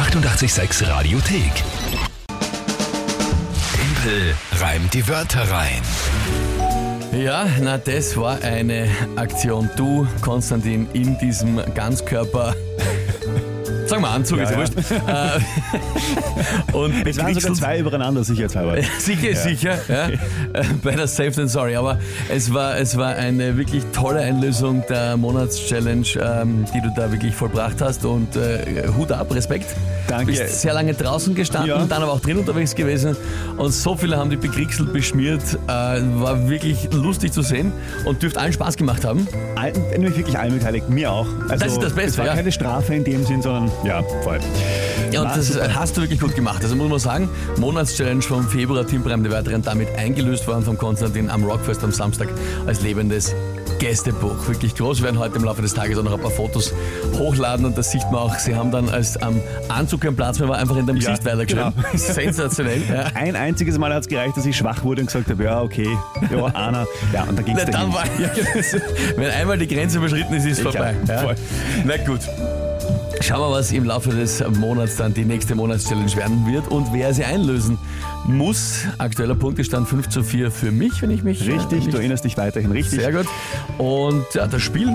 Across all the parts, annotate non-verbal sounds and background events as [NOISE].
886 Radiothek. Tempel reimt die Wörter rein. Ja, na das war eine Aktion. Du, Konstantin, in diesem Ganzkörper. Sag mal Anzug, ist ja wurscht. [LAUGHS] Äh, und Es waren sogar zwei übereinander, sicherheitshalber. Sicher, [LAUGHS] sicher. Ja. Äh, [LAUGHS] Better safe than sorry. Aber es war, es war eine wirklich tolle Einlösung der Monatschallenge, ähm, die du da wirklich vollbracht hast. Und äh, Hut ab, Respekt. Danke. Bist sehr lange draußen gestanden, Ja. dann aber auch drin unterwegs gewesen. Und so viele haben dich bekriegselt, beschmiert. Äh, war wirklich lustig zu sehen und dürfte allen Spaß gemacht haben. All- Nämlich wirklich allen beteiligt, mir auch. Also, Das ist das Beste, Es war ja. keine Strafe in dem Sinn, sondern ja, voll. Ja, und War das super. hast du wirklich gut gemacht. Also muss man sagen, Monatschallenge vom Februar, Team der Weiteren damit eingelöst worden von Konstantin am Rockfest am Samstag als lebendes Gästebuch. Wirklich groß. Wir werden heute im Laufe des Tages auch noch ein paar Fotos hochladen und das sieht man auch. Sie haben dann als am Anzug keinen Platz mehr, war einfach in deinem Ja, Gesicht weitergeschrieben. genau. [LAUGHS] Sensationell. Ja. Ein einziges Mal hat es gereicht, dass ich schwach wurde und gesagt habe, ja, okay, ja, Anna. Ja, und da ging es dann war, [LAUGHS] wenn einmal die Grenze überschritten ist, ist es Ja, vorbei. Ja. voll. Na gut. Schauen wir, was im Laufe des Monats dann die nächste Monatschallenge werden wird und wer sie einlösen muss. Aktueller Punktestand 5 zu 4 für mich, wenn ich mich äh, Richtig, nicht du erinnerst dich weiterhin richtig. Sehr gut. Und ja, das Spiel,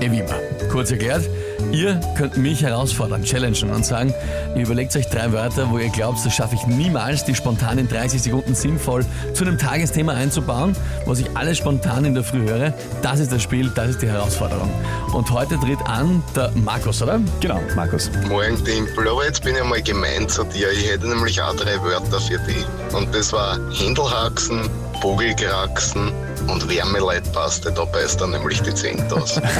wie immer, kurz erklärt. Ihr könnt mich herausfordern, challengen und sagen, ihr überlegt euch drei Wörter, wo ihr glaubt, das schaffe ich niemals, die spontan in 30 Sekunden sinnvoll zu einem Tagesthema einzubauen, was ich alles spontan in der Früh höre. Das ist das Spiel, das ist die Herausforderung. Und heute tritt an der Markus, oder? Genau, Markus. Morgen Tempel, aber jetzt bin ich mal gemein zu dir. Ich hätte nämlich auch drei Wörter für dich. Und das war Händelhaxen, Vogelkraxen und Wärmeleitpaste. Da beißt dann nämlich die Zehnt aus. [LAUGHS]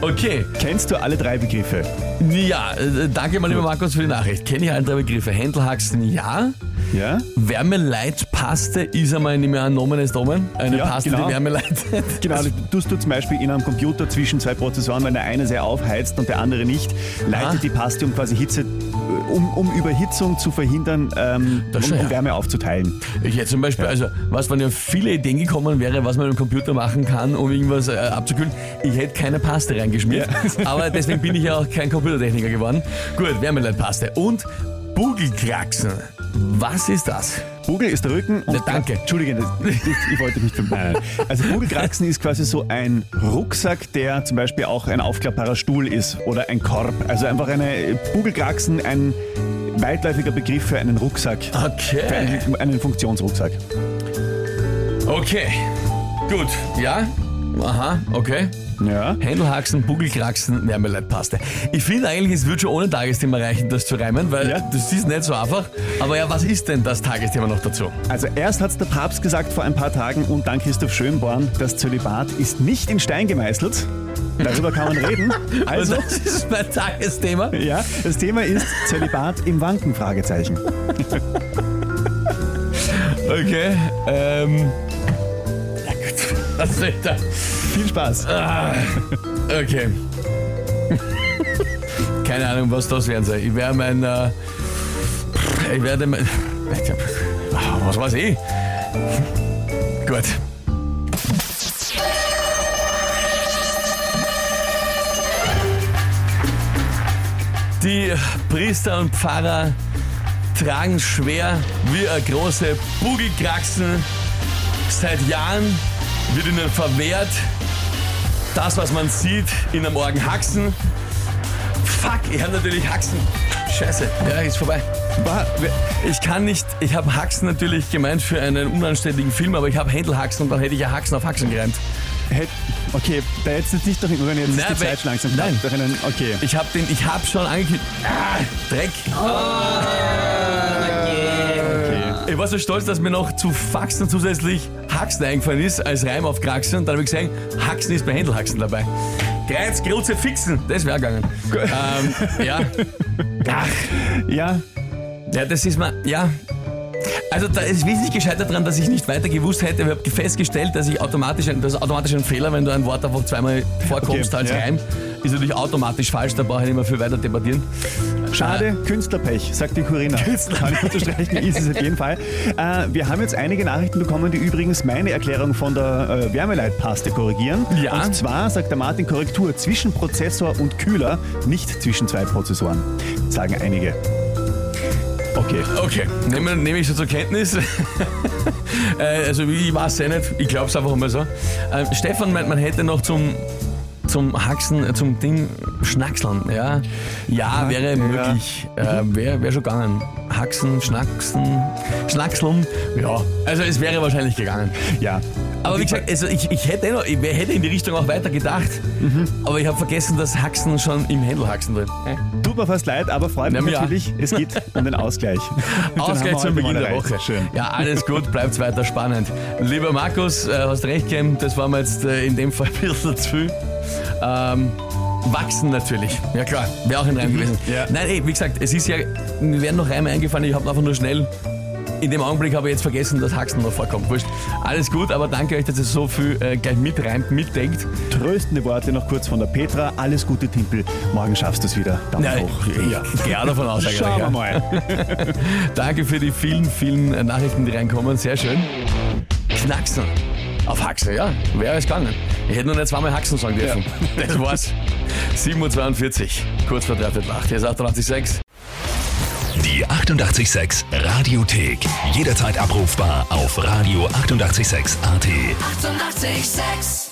Okay, Kennst du alle drei Begriffe? ja, äh, danke mal lieber Markus für die Nachricht. Kenne ich alle drei Begriffe. Händelhaxen, ja. Ja? Wärmeleitpaste ist einmal nicht mehr ein Nomen ist Omen. Eine Ja, Paste, genau. die Wärme leitet. [LAUGHS] Genau, das tust du zum Beispiel in einem Computer zwischen zwei Prozessoren, wenn der eine sehr aufheizt und der andere nicht, leitet Ah. die Paste, um quasi Hitze, um, um Überhitzung zu verhindern, ähm, um, schon, um ja. Wärme aufzuteilen. Ich hätte zum Beispiel, also, was, wenn ja viele Ideen gekommen wäre, was man im Computer machen kann, um irgendwas äh, abzukühlen. Ich hätte keine Paste reingeschmiert. [LAUGHS] Aber deswegen bin ich ja auch kein Computertechniker geworden. Gut, Wärmeleitpaste. Und Bugelkraxen. Was ist das? Bugel ist der Rücken und Ja, danke. Entschuldige, das, [LAUGHS] ich, ich wollte nicht zum Nein, nein. Also Bugelkraxen ist quasi so ein Rucksack, der zum Beispiel auch ein aufklappbarer Stuhl ist oder ein Korb. Also einfach eine Bugelkraxen, ein weitläufiger Begriff für einen Rucksack. Für Okay. einen, einen Funktionsrucksack. Okay. Gut. Ja? Aha, okay. Ja. Händelhaxen, Bugelkraxen, Wärmeleitpaste. Ich finde eigentlich, es würde schon ohne Tagesthema reichen, das zu reimen, weil Ja. das ist nicht so einfach. Aber ja, was ist denn das Tagesthema noch dazu? Also erst hat der Papst gesagt vor ein paar Tagen und dann Christoph Schönborn, das Zölibat ist nicht in Stein gemeißelt. Darüber kann man reden. [LAUGHS] Also, Und das ist mein Tagesthema. ja, das Thema ist Zölibat im Wanken, Fragezeichen. [LAUGHS] Okay. Ähm. Was ist da? Viel Spaß. Okay. Keine Ahnung, was das werden soll. Ich werde mein. Äh, ich werde mein. Was weiß ich? Gut. Die Priester und Pfarrer tragen schwer wie eine große Bugelkraxen. Seit Jahren wird ihnen verwehrt, das, was man sieht, in einem Morgen Haxen. Fuck, ich habe natürlich Haxen. Scheiße, ja, ist vorbei. Ich kann nicht, ich habe Haxen natürlich gemeint für einen unanständigen Film, aber ich habe Händelhaxen und dann hätte ich ja Haxen auf Haxen gereimt. hätt, okay, da hättest du jetzt nicht doch wenn jetzt Nein, ist die Zeit langsam nein. Einen, okay. Ich habe den, ich habe schon angekündigt. Ah, Dreck. okay. Ich war so stolz, dass mir noch zu Faxen zusätzlich Haxen eingefallen ist, als Reim auf Kraxen. Und dann habe ich gesehen, Haxen ist bei Händelhaxen dabei. Kreuz, Grutze, Fixen, das wäre gegangen. ähm, ja. Ach, Ja, ja, das ist mal, ja. Also da ist wesentlich gescheitert daran, dass ich nicht weiter gewusst hätte. Ich habe festgestellt, dass ich automatisch, ein- das ist automatisch ein Fehler, wenn du ein Wort einfach zweimal vorkommst Okay, als ja. Reim. ist natürlich automatisch falsch, da brauche ich nicht mehr viel weiter debattieren. Schade, Künstlerpech, sagt die Corinna. Kann ich unterstreichen, ist es auf jeden Fall. Äh, wir haben jetzt einige Nachrichten bekommen, die übrigens meine Erklärung von der äh, Wärmeleitpaste korrigieren. Ja. Und zwar sagt der Martin Korrektur zwischen Prozessor und Kühler, nicht zwischen zwei Prozessoren, sagen einige. Okay. Okay, nehme nehm ich so zur Kenntnis. [LAUGHS] äh, also ich weiß es eh nicht, ich glaube es einfach mal so. Äh, Stefan meint, man hätte noch zum, zum Haxen, äh, zum Ding Schnackseln. Ja, ja wäre möglich, äh, wäre wär schon gegangen. Haxen, Schnacksen, Schnackseln, ja, also es wäre wahrscheinlich gegangen. Ja. Aber wie gesagt, also ich, ich, hätte, eh noch, ich hätte in die Richtung auch weiter gedacht, aber ich habe vergessen, dass Haxen schon im Händel haxen drin. Tut mir fast leid, aber freut mich Ja, mir auch. natürlich. Es geht [LAUGHS] um den Ausgleich. [LAUGHS] Den haben Ausgleich zum Beginn mal der erreicht. Woche. Schön. Ja, alles gut, bleibt weiter spannend. Lieber Markus, äh, hast recht gegeben, das war mir jetzt äh, in dem Fall ein bisschen zu viel. Ähm, wachsen natürlich. Ja klar, wäre auch ein Reim gewesen. Ja. Nein, ey, wie gesagt, es ist ja, mir werden noch Reime eingefallen, ich habe einfach nur schnell. In dem Augenblick habe ich jetzt vergessen, dass Haxen noch vorkommt. Wurscht. Alles gut, aber danke euch, dass ihr so viel äh, gleich mitreimt, mitdenkt. Tröstende Worte noch kurz von der Petra. Alles Gute, Timpel. Morgen schaffst du es wieder. Daumen hoch. ja, gehe auch davon aus. Schauen wir mal. [LAUGHS] Danke für die vielen, vielen äh, Nachrichten, die reinkommen. Sehr schön. Knacksen. Auf Haxen, ja. Wäre es gegangen. Ich hätte nur nicht zweimal Haxen sagen dürfen. [LAUGHS] Das war's. 7.42 Uhr. Kurz vor dreiviertel acht. Hier ist 886. Die 886 Radiothek. Jederzeit abrufbar auf radio886.at. 886! 886